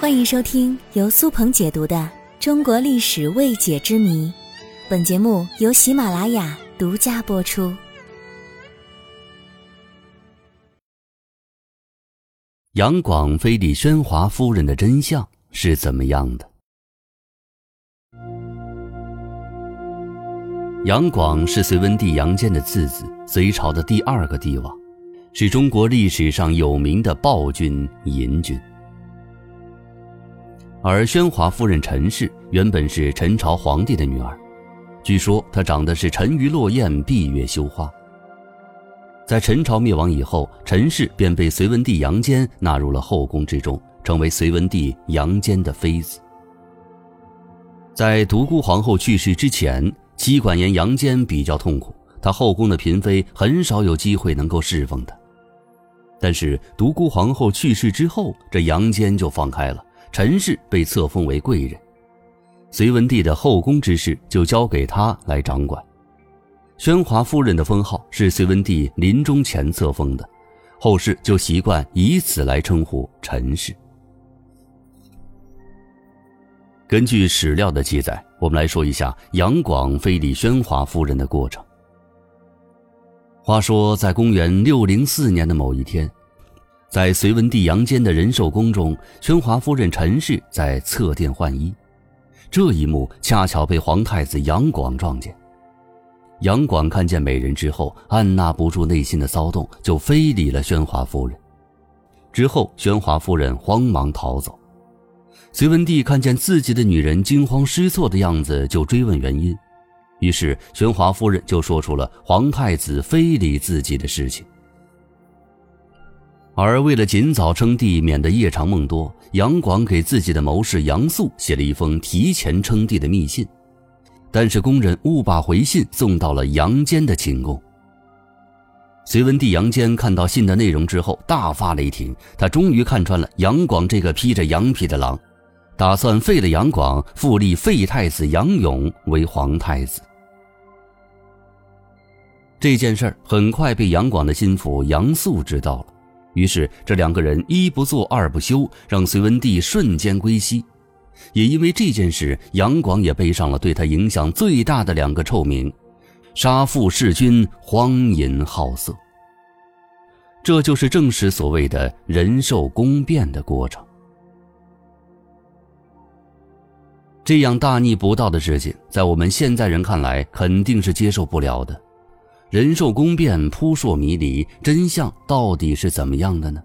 欢迎收听由苏鹏解读的《中国历史未解之谜》，本节目由喜马拉雅独家播出。杨广非礼宣华夫人的真相是怎么样的？杨广是隋文帝杨坚的次子，隋朝的第二个帝王，是中国历史上有名的暴君淫君。而宣华夫人陈氏原本是陈朝皇帝的女儿，据说她长得是沉鱼落雁、闭月羞花。在陈朝灭亡以后，陈氏便被隋文帝杨坚纳入了后宫之中，成为隋文帝杨坚的妃子。在独孤皇后去世之前，妻管严杨坚比较痛苦，他后宫的嫔妃很少有机会能够侍奉他。但是独孤皇后去世之后，这杨坚就放开了。陈氏被册封为贵人，隋文帝的后宫之事就交给他来掌管。宣华夫人的封号是隋文帝临终前册封的，后世就习惯以此来称呼陈氏。根据史料的记载，我们来说一下杨广非礼宣华夫人的过程。话说，在公元六零四年的某一天。在隋文帝杨坚的仁寿宫中，宣华夫人陈氏在侧殿换衣，这一幕恰巧被皇太子杨广撞见。杨广看见美人之后，按捺不住内心的骚动，就非礼了宣华夫人。之后，宣华夫人慌忙逃走。隋文帝看见自己的女人惊慌失措的样子，就追问原因。于是，宣华夫人就说出了皇太子非礼自己的事情。而为了尽早称帝，免得夜长梦多，杨广给自己的谋士杨素写了一封提前称帝的密信，但是工人误把回信送到了杨坚的寝宫。隋文帝杨坚看到信的内容之后，大发雷霆，他终于看穿了杨广这个披着羊皮的狼，打算废了杨广，复立废太子杨勇为皇太子。这件事儿很快被杨广的心腹杨素知道了。于是，这两个人一不做二不休，让隋文帝瞬间归西。也因为这件事，杨广也背上了对他影响最大的两个臭名：杀父弑君、荒淫好色。这就是正史所谓的仁寿宫变的过程。这样大逆不道的事情，在我们现在人看来，肯定是接受不了的。仁寿宫变扑朔迷离，真相到底是怎么样的呢？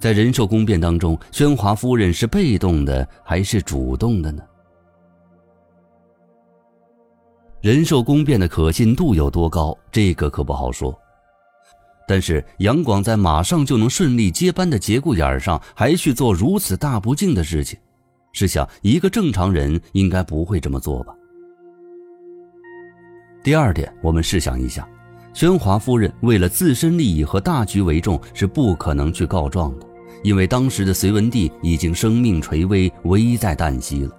在仁寿宫变当中，宣华夫人是被动的还是主动的呢？仁寿宫变的可信度有多高，这个可不好说。但是杨广在马上就能顺利接班的节骨眼上，还去做如此大不敬的事情，试想一个正常人应该不会这么做吧？第二点，我们试想一下，宣华夫人为了自身利益和大局为重，是不可能去告状的，因为当时的隋文帝已经生命垂危，危在旦夕了。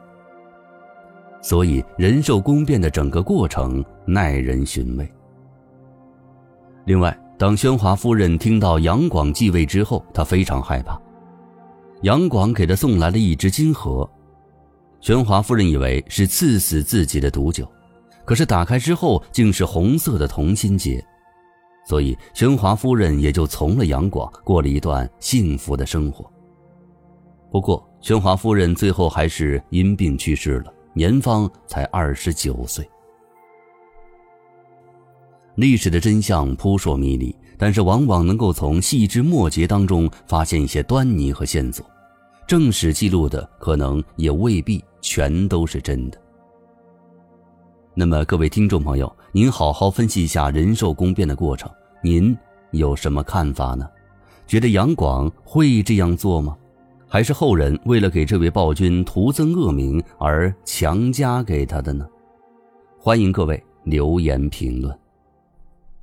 所以仁寿宫变的整个过程耐人寻味。另外，当宣华夫人听到杨广继位之后，她非常害怕。杨广给她送来了一只金盒，宣华夫人以为是赐死自己的毒酒。可是打开之后竟是红色的同心结，所以宣华夫人也就从了杨广，过了一段幸福的生活。不过，宣华夫人最后还是因病去世了，年方才二十九岁。历史的真相扑朔迷离，但是往往能够从细枝末节当中发现一些端倪和线索，正史记录的可能也未必全都是真的。那么，各位听众朋友，您好好分析一下仁寿宫变的过程，您有什么看法呢？觉得杨广会这样做吗？还是后人为了给这位暴君徒增恶名而强加给他的呢？欢迎各位留言评论。